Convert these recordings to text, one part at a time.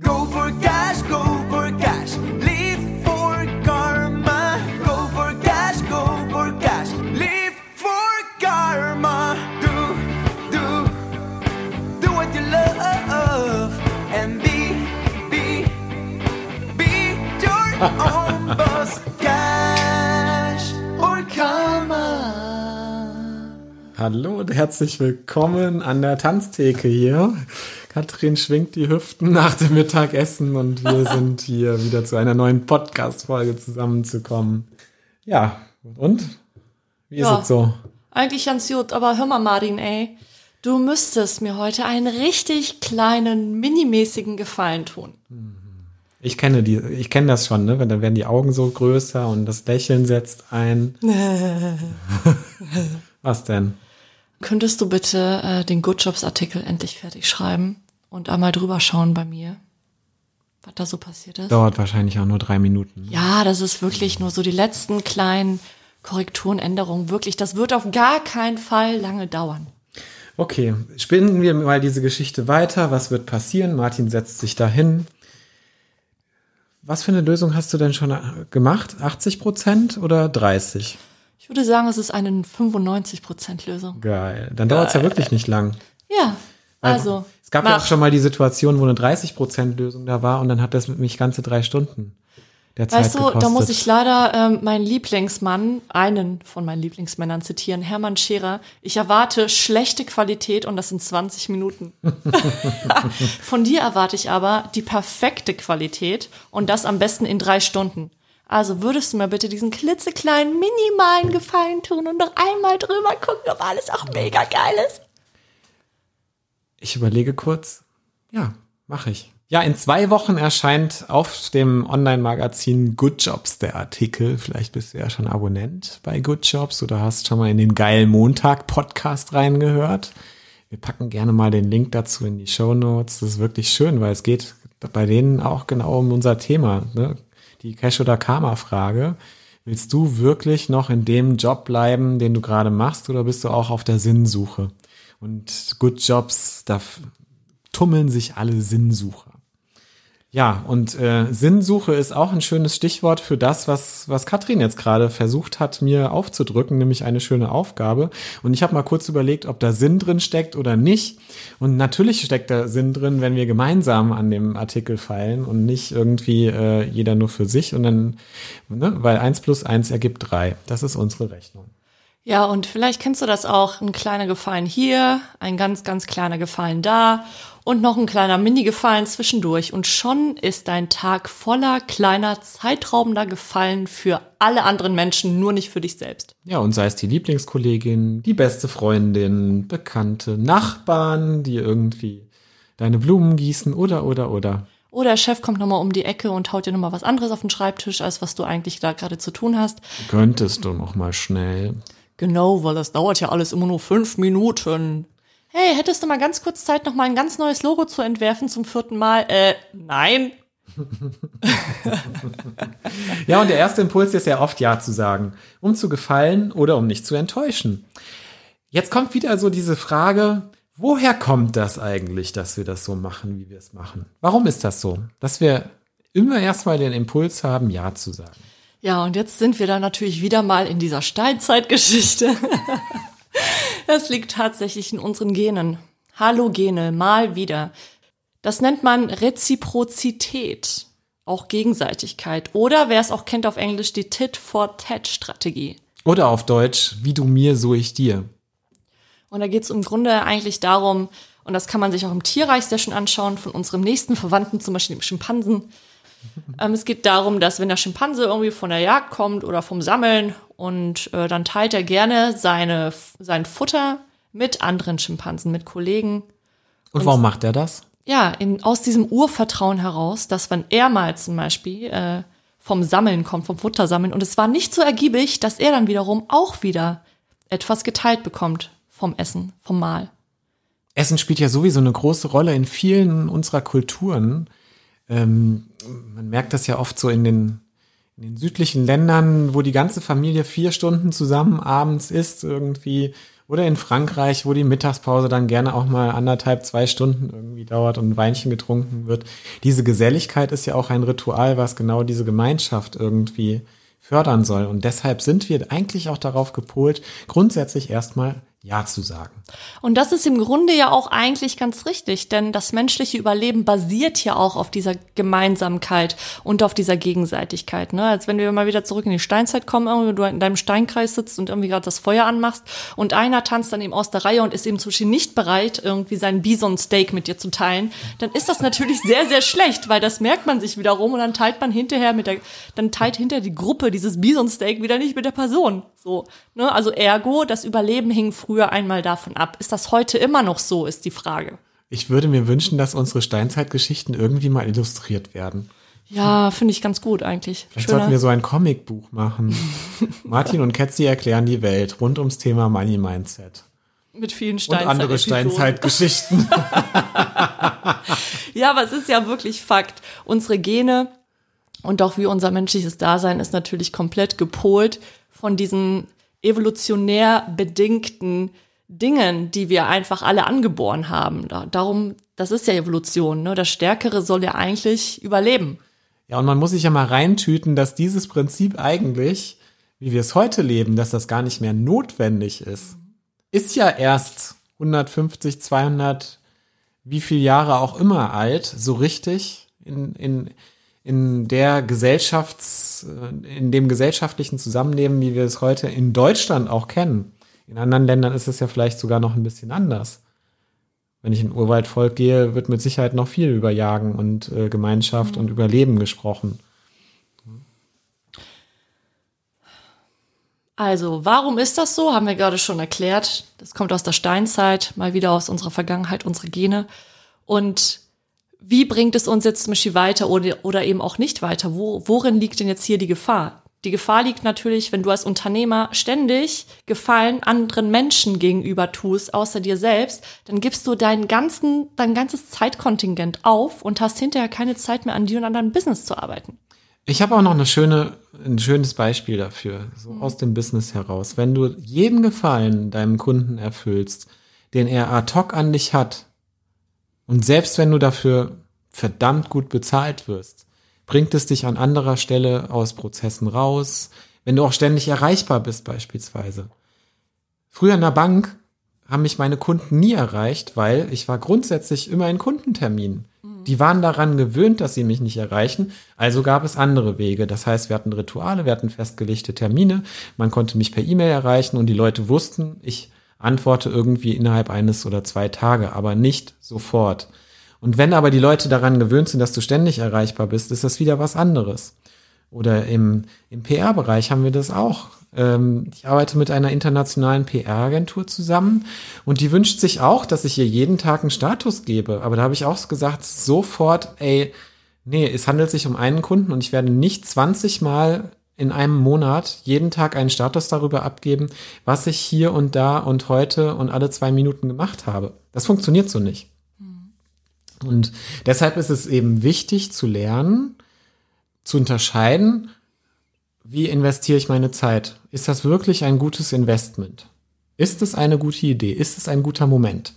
Go for cash, go for cash. Live for karma. Go for cash, go for cash. Live for karma. Do, do, do what you love. And be, be, be your own boss. Cash or karma. Hallo und herzlich willkommen an der Tanztheke hier. Katrin schwingt die Hüften nach dem Mittagessen und wir sind hier wieder zu einer neuen Podcast-Folge zusammenzukommen. Ja, und? Wie ist Ja. es so? Eigentlich ganz gut, aber hör mal, Martin, ey. Du müsstest mir heute einen richtig kleinen, minimäßigen Gefallen tun. Ich kenne die, ich kenne das schon, ne? Wenn dann werden die Augen so größer und das Lächeln setzt ein. Was denn? Könntest du bitte äh, den Good Jobs Artikel endlich fertig schreiben und einmal drüber schauen bei mir, was da so passiert ist? Dauert wahrscheinlich auch nur drei Minuten. Ja, das ist wirklich nur so die letzten kleinen Korrekturen, Änderungen. Wirklich, das wird auf gar keinen Fall lange dauern. Okay, spinnen wir mal diese Geschichte weiter. Was wird passieren? Martin setzt sich dahin. Was für eine Lösung hast du denn schon äh, gemacht? 80 Prozent oder 30? Ich würde sagen, es ist eine 95%-Lösung. Geil. Dann dauert es ja wirklich nicht lang. Ja, also. Es gab ja mach. auch schon mal die Situation, wo eine 30 Prozent Lösung da war und dann hat das mit mich ganze drei Stunden der Zeit Weißt du, gekostet. da muss ich leider ähm, meinen Lieblingsmann, einen von meinen Lieblingsmännern zitieren, Hermann Scherer. Ich erwarte schlechte Qualität und das sind 20 Minuten. von dir erwarte ich aber die perfekte Qualität und das am besten in drei Stunden. Also würdest du mir bitte diesen klitzekleinen, minimalen Gefallen tun und noch einmal drüber gucken, ob alles auch mega geil ist? Ich überlege kurz. Ja, mache ich. Ja, in zwei Wochen erscheint auf dem Online-Magazin Good Jobs der Artikel. Vielleicht bist du ja schon Abonnent bei Good Jobs oder hast schon mal in den geilen Montag-Podcast reingehört. Wir packen gerne mal den Link dazu in die Show Notes. Das ist wirklich schön, weil es geht bei denen auch genau um unser Thema, ne? Die Cash- oder Karma-Frage. Willst du wirklich noch in dem Job bleiben, den du gerade machst, oder bist du auch auf der Sinnsuche? Und Good Jobs, da tummeln sich alle Sinnsucher. Ja, und äh, Sinnsuche ist auch ein schönes Stichwort für das, was, was Katrin jetzt gerade versucht hat, mir aufzudrücken, nämlich eine schöne Aufgabe. Und ich habe mal kurz überlegt, ob da Sinn drin steckt oder nicht. Und natürlich steckt da Sinn drin, wenn wir gemeinsam an dem Artikel feilen und nicht irgendwie äh, jeder nur für sich. Und dann, ne, weil eins plus eins ergibt drei. Das ist unsere Rechnung. Ja, und vielleicht kennst du das auch. Ein kleiner Gefallen hier, ein ganz, ganz kleiner Gefallen da und noch ein kleiner Mini-Gefallen zwischendurch. Und schon ist dein Tag voller kleiner, zeitraubender Gefallen für alle anderen Menschen, nur nicht für dich selbst. Ja, und sei es die Lieblingskollegin, die beste Freundin, Bekannte, Nachbarn, die irgendwie deine Blumen gießen oder, oder, oder. Oder der Chef kommt nochmal um die Ecke und haut dir nochmal was anderes auf den Schreibtisch, als was du eigentlich da gerade zu tun hast. Könntest du noch mal schnell. Genau, weil das dauert ja alles immer nur fünf Minuten. Hey, hättest du mal ganz kurz Zeit, noch mal ein ganz neues Logo zu entwerfen zum vierten Mal? Äh, nein. Ja, und der erste Impuls ist ja oft Ja zu sagen, um zu gefallen oder um nicht zu enttäuschen. Jetzt kommt wieder so diese Frage, woher kommt das eigentlich, dass wir das so machen, wie wir es machen? Warum ist das so, dass wir immer erstmal den Impuls haben, Ja zu sagen? Ja, und jetzt sind wir da natürlich wieder mal in dieser Steinzeitgeschichte. Das liegt tatsächlich in unseren Genen. Halogene, mal wieder. Das nennt man Reziprozität, auch Gegenseitigkeit. Oder wer es auch kennt auf Englisch, die Tit-for-Tat-Strategie. Oder auf Deutsch, wie du mir, so ich dir. Und da geht es im Grunde eigentlich darum, und das kann man sich auch im Tierreich sehr schön anschauen, von unserem nächsten Verwandten, zum Beispiel dem Schimpansen. Ähm, es geht darum, dass wenn der Schimpanse irgendwie von der Jagd kommt oder vom Sammeln und äh, dann teilt er gerne seine, sein Futter mit anderen Schimpansen, mit Kollegen. Und warum macht er das? Ja, in, aus diesem Urvertrauen heraus, dass wenn er mal zum Beispiel äh, vom Sammeln kommt, vom Futtersammeln, und es war nicht so ergiebig, dass er dann wiederum auch wieder etwas geteilt bekommt vom Essen, vom Mahl. Essen spielt ja sowieso eine große Rolle in vielen unserer Kulturen. Ähm, man merkt das ja oft so in den, in den südlichen Ländern, wo die ganze Familie vier Stunden zusammen abends isst irgendwie Oder in Frankreich, wo die Mittagspause dann gerne auch mal anderthalb, zwei Stunden irgendwie dauert und ein Weinchen getrunken wird. Diese Geselligkeit ist ja auch ein Ritual, was genau diese Gemeinschaft irgendwie fördern soll. Und deshalb sind wir eigentlich auch darauf gepolt, grundsätzlich erstmal ja zu sagen. Und das ist im Grunde ja auch eigentlich ganz richtig, denn das menschliche Überleben basiert ja auch auf dieser Gemeinsamkeit und auf dieser Gegenseitigkeit. Ne? Als wenn wir mal wieder zurück in die Steinzeit kommen, irgendwie du in deinem Steinkreis sitzt und irgendwie gerade das Feuer anmachst und einer tanzt dann eben aus der Reihe und ist eben zum Beispiel nicht bereit, irgendwie sein Bison-Steak mit dir zu teilen, dann ist das natürlich sehr, sehr schlecht, weil das merkt man sich wiederum und dann teilt man hinterher mit der, dann teilt hinterher die Gruppe dieses Bison-Steak wieder nicht mit der Person. So, ne? Also ergo, das Überleben hing früher einmal davon ab. Ist das heute immer noch so, ist die Frage. Ich würde mir wünschen, dass unsere Steinzeitgeschichten irgendwie mal illustriert werden. Ja, finde ich ganz gut eigentlich. Vielleicht sollten wir so ein Comicbuch machen. Martin und Ketzi erklären die Welt rund ums Thema Money Mindset. mit vielen Und Steinzeit andere Steinzeitgeschichten. Ja, aber es ist ja wirklich Fakt. Unsere Gene und auch wie unser menschliches Dasein ist natürlich komplett gepolt von diesen evolutionär bedingten Dingen, die wir einfach alle angeboren haben. Da, darum, das ist ja Evolution. Ne? Das Stärkere soll ja eigentlich überleben. Ja, und man muss sich ja mal reintüten, dass dieses Prinzip eigentlich, wie wir es heute leben, dass das gar nicht mehr notwendig ist. Ist ja erst 150, 200, wie viel Jahre auch immer alt, so richtig in, in, in der Gesellschafts, äh, in dem gesellschaftlichen Zusammenleben, wie wir es heute in Deutschland auch kennen. In anderen Ländern ist es ja vielleicht sogar noch ein bisschen anders. Wenn ich in Urwaldvolk gehe, wird mit Sicherheit noch viel über Jagen und äh, Gemeinschaft und Überleben gesprochen. Also, warum ist das so? Haben wir gerade schon erklärt. Das kommt aus der Steinzeit, mal wieder aus unserer Vergangenheit, unsere Gene. Und wie bringt es uns jetzt zum Beispiel weiter oder, oder eben auch nicht weiter? Wo, worin liegt denn jetzt hier die Gefahr? Die Gefahr liegt natürlich, wenn du als Unternehmer ständig Gefallen anderen Menschen gegenüber tust, außer dir selbst, dann gibst du deinen ganzen, dein ganzes Zeitkontingent auf und hast hinterher keine Zeit mehr an dir und an deinem Business zu arbeiten. Ich habe auch noch eine schöne, ein schönes Beispiel dafür, so aus dem Business heraus. Wenn du jeden Gefallen deinem Kunden erfüllst, den er ad hoc an dich hat, und selbst wenn du dafür verdammt gut bezahlt wirst, bringt es dich an anderer Stelle aus Prozessen raus, wenn du auch ständig erreichbar bist beispielsweise. Früher in der Bank haben mich meine Kunden nie erreicht, weil ich war grundsätzlich immer in Kundenterminen. Die waren daran gewöhnt, dass sie mich nicht erreichen, also gab es andere Wege. Das heißt, wir hatten Rituale, wir hatten festgelegte Termine, man konnte mich per E-Mail erreichen und die Leute wussten, ich antworte irgendwie innerhalb eines oder zwei Tage, aber nicht sofort. Und wenn aber die Leute daran gewöhnt sind, dass du ständig erreichbar bist, ist das wieder was anderes. Oder im, im PR-Bereich haben wir das auch. Ähm, ich arbeite mit einer internationalen PR-Agentur zusammen und die wünscht sich auch, dass ich ihr jeden Tag einen Status gebe. Aber da habe ich auch gesagt, sofort, ey, nee, es handelt sich um einen Kunden und ich werde nicht 20 Mal in einem Monat jeden Tag einen Status darüber abgeben, was ich hier und da und heute und alle zwei Minuten gemacht habe. Das funktioniert so nicht. Und deshalb ist es eben wichtig zu lernen, zu unterscheiden, wie investiere ich meine Zeit? Ist das wirklich ein gutes Investment? Ist es eine gute Idee? Ist es ein guter Moment?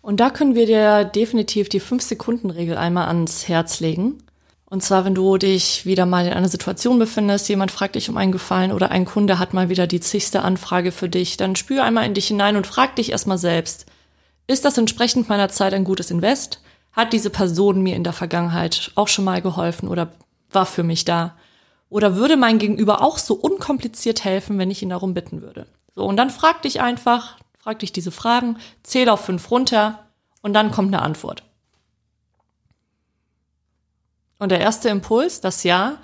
Und da können wir dir definitiv die 5-Sekunden-Regel einmal ans Herz legen. Und zwar, wenn du dich wieder mal in einer Situation befindest, jemand fragt dich um einen Gefallen oder ein Kunde hat mal wieder die zigste Anfrage für dich, dann spür einmal in dich hinein und frag dich erstmal selbst, ist das entsprechend meiner Zeit ein gutes Invest? Hat diese Person mir in der Vergangenheit auch schon mal geholfen oder war für mich da? Oder würde mein Gegenüber auch so unkompliziert helfen, wenn ich ihn darum bitten würde? So, und dann frag dich einfach, frag dich diese Fragen, zähl auf fünf runter und dann kommt eine Antwort. Und der erste Impuls, das Ja,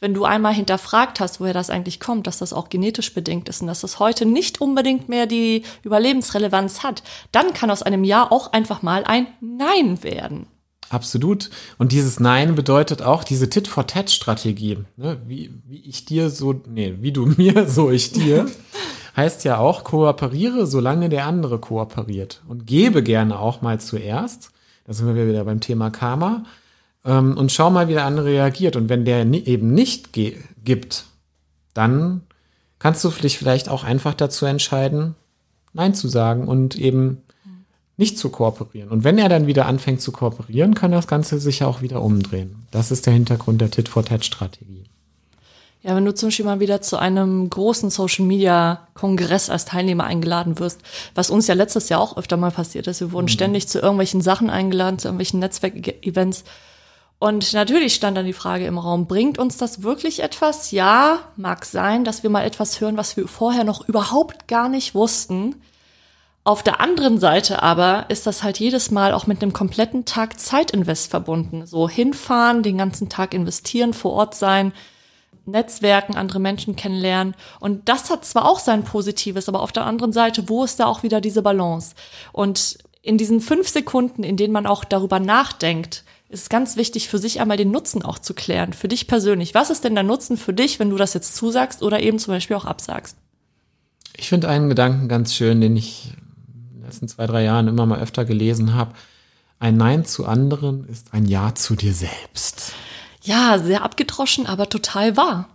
wenn du einmal hinterfragt hast, woher das eigentlich kommt, dass das auch genetisch bedingt ist und dass das heute nicht unbedingt mehr die Überlebensrelevanz hat, dann kann aus einem Ja auch einfach mal ein Nein werden. Absolut. Und dieses Nein bedeutet auch diese Tit-for-Tat-Strategie. Ne? Wie, wie ich dir so, nee, wie du mir, so ich dir. heißt ja auch, kooperiere, solange der andere kooperiert. Und gebe gerne auch mal zuerst. Da sind wir wieder beim Thema Karma. Ähm, und schau mal, wie der andere reagiert. Und wenn der ni- eben nicht gibt, dann kannst du dich vielleicht auch einfach dazu entscheiden, Nein zu sagen und eben nicht zu kooperieren. Und wenn er dann wieder anfängt zu kooperieren, kann das Ganze sich ja auch wieder umdrehen. Das ist der Hintergrund der Tit-for-Tat-Strategie. Ja, wenn du zum Beispiel mal wieder zu einem großen Social Media Kongress als Teilnehmer eingeladen wirst, was uns ja letztes Jahr auch öfter mal passiert ist. Wir wurden ständig zu irgendwelchen Sachen eingeladen, zu irgendwelchen Netzwerkevents. Und natürlich stand dann die Frage im Raum, bringt uns das wirklich etwas? Ja, mag sein, dass wir mal etwas hören, was wir vorher noch überhaupt gar nicht wussten. Auf der anderen Seite aber ist das halt jedes Mal auch mit einem kompletten Tag Zeitinvest verbunden. So hinfahren, den ganzen Tag investieren, vor Ort sein, Netzwerken, andere Menschen kennenlernen. Und das hat zwar auch sein Positives, aber auf der anderen Seite, wo ist da auch wieder diese Balance? Und in diesen fünf Sekunden, in denen man auch darüber nachdenkt, ist ganz wichtig, für sich einmal den Nutzen auch zu klären. Für dich persönlich. Was ist denn der Nutzen für dich, wenn du das jetzt zusagst oder eben zum Beispiel auch absagst? Ich finde einen Gedanken ganz schön, den ich in den letzten zwei, drei Jahren immer mal öfter gelesen habe. Ein Nein zu anderen ist ein Ja zu dir selbst. Ja, sehr abgedroschen, aber total wahr.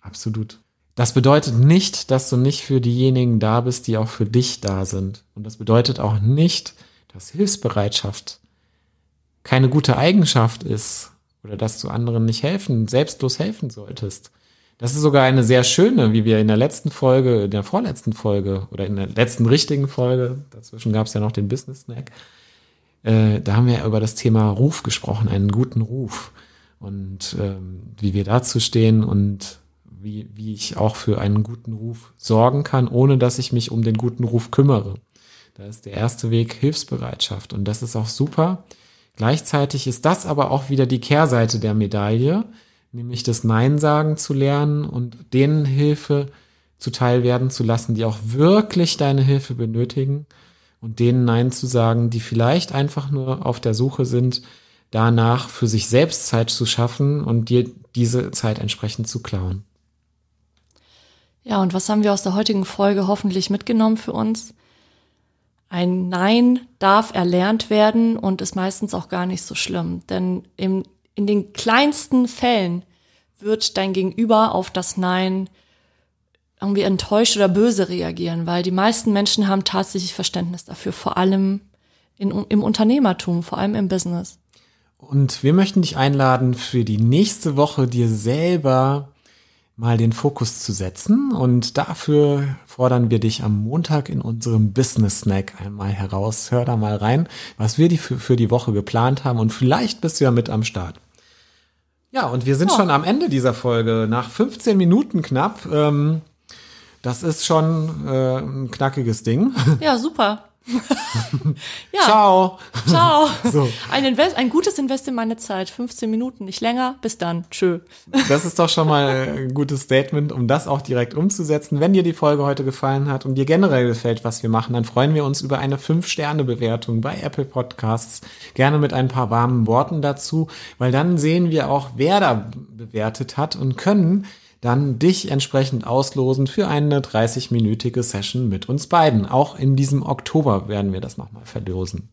Absolut. Das bedeutet nicht, dass du nicht für diejenigen da bist, die auch für dich da sind. Und das bedeutet auch nicht, dass Hilfsbereitschaft keine gute Eigenschaft ist oder dass du anderen nicht helfen, selbstlos helfen solltest. Das ist sogar eine sehr schöne, wie wir in der letzten Folge, in der vorletzten Folge oder in der letzten richtigen Folge, dazwischen gab es ja noch den Business Snack, äh, da haben wir über das Thema Ruf gesprochen, einen guten Ruf und ähm, wie wir dazu stehen und wie, wie ich auch für einen guten Ruf sorgen kann, ohne dass ich mich um den guten Ruf kümmere. Da ist der erste Weg Hilfsbereitschaft und das ist auch super. Gleichzeitig ist das aber auch wieder die Kehrseite der Medaille, nämlich das Nein sagen zu lernen und denen Hilfe zuteil werden zu lassen, die auch wirklich deine Hilfe benötigen und denen Nein zu sagen, die vielleicht einfach nur auf der Suche sind, danach für sich selbst Zeit zu schaffen und dir diese Zeit entsprechend zu klauen. Ja, und was haben wir aus der heutigen Folge hoffentlich mitgenommen für uns? Ein Nein darf erlernt werden und ist meistens auch gar nicht so schlimm. Denn im, in den kleinsten Fällen wird dein Gegenüber auf das Nein irgendwie enttäuscht oder böse reagieren, weil die meisten Menschen haben tatsächlich Verständnis dafür, vor allem in, im Unternehmertum, vor allem im Business. Und wir möchten dich einladen, für die nächste Woche dir selber mal den Fokus zu setzen. Und dafür fordern wir dich am Montag in unserem Business Snack einmal heraus. Hör da mal rein, was wir die für, für die Woche geplant haben. Und vielleicht bist du ja mit am Start. Ja, und wir sind Ja. schon am Ende dieser Folge. Nach 15 Minuten knapp. Ähm, das ist schon äh, ein knackiges Ding. Ja, super. ja, Ciao. ciao. So. Ein, Invest, ein gutes Invest in meine Zeit. 15 Minuten, nicht länger. Bis dann. Tschö. Das ist doch schon mal ein gutes Statement, um das auch direkt umzusetzen. Wenn dir die Folge heute gefallen hat und dir generell gefällt, was wir machen, dann freuen wir uns über eine 5-Sterne-Bewertung bei Apple Podcasts. Gerne mit ein paar warmen Worten dazu, weil dann sehen wir auch, wer da bewertet hat und können dann dich entsprechend auslosen für eine 30-minütige Session mit uns beiden. Auch in diesem Oktober werden wir das nochmal verlosen.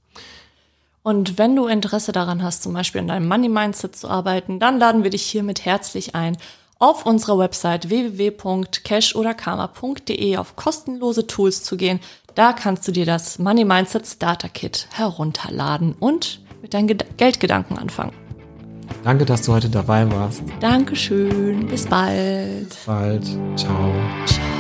Und wenn du Interesse daran hast, zum Beispiel an deinem Money Mindset zu arbeiten, dann laden wir dich hiermit herzlich ein, auf unserer Website www.cash-oder-karma.de auf kostenlose Tools zu gehen. Da kannst du dir das Money Mindset Starter Kit herunterladen und mit deinen Ged Geldgedanken anfangen. Danke, dass du heute dabei warst. Dankeschön. Bis bald. Bald. Ciao. Ciao.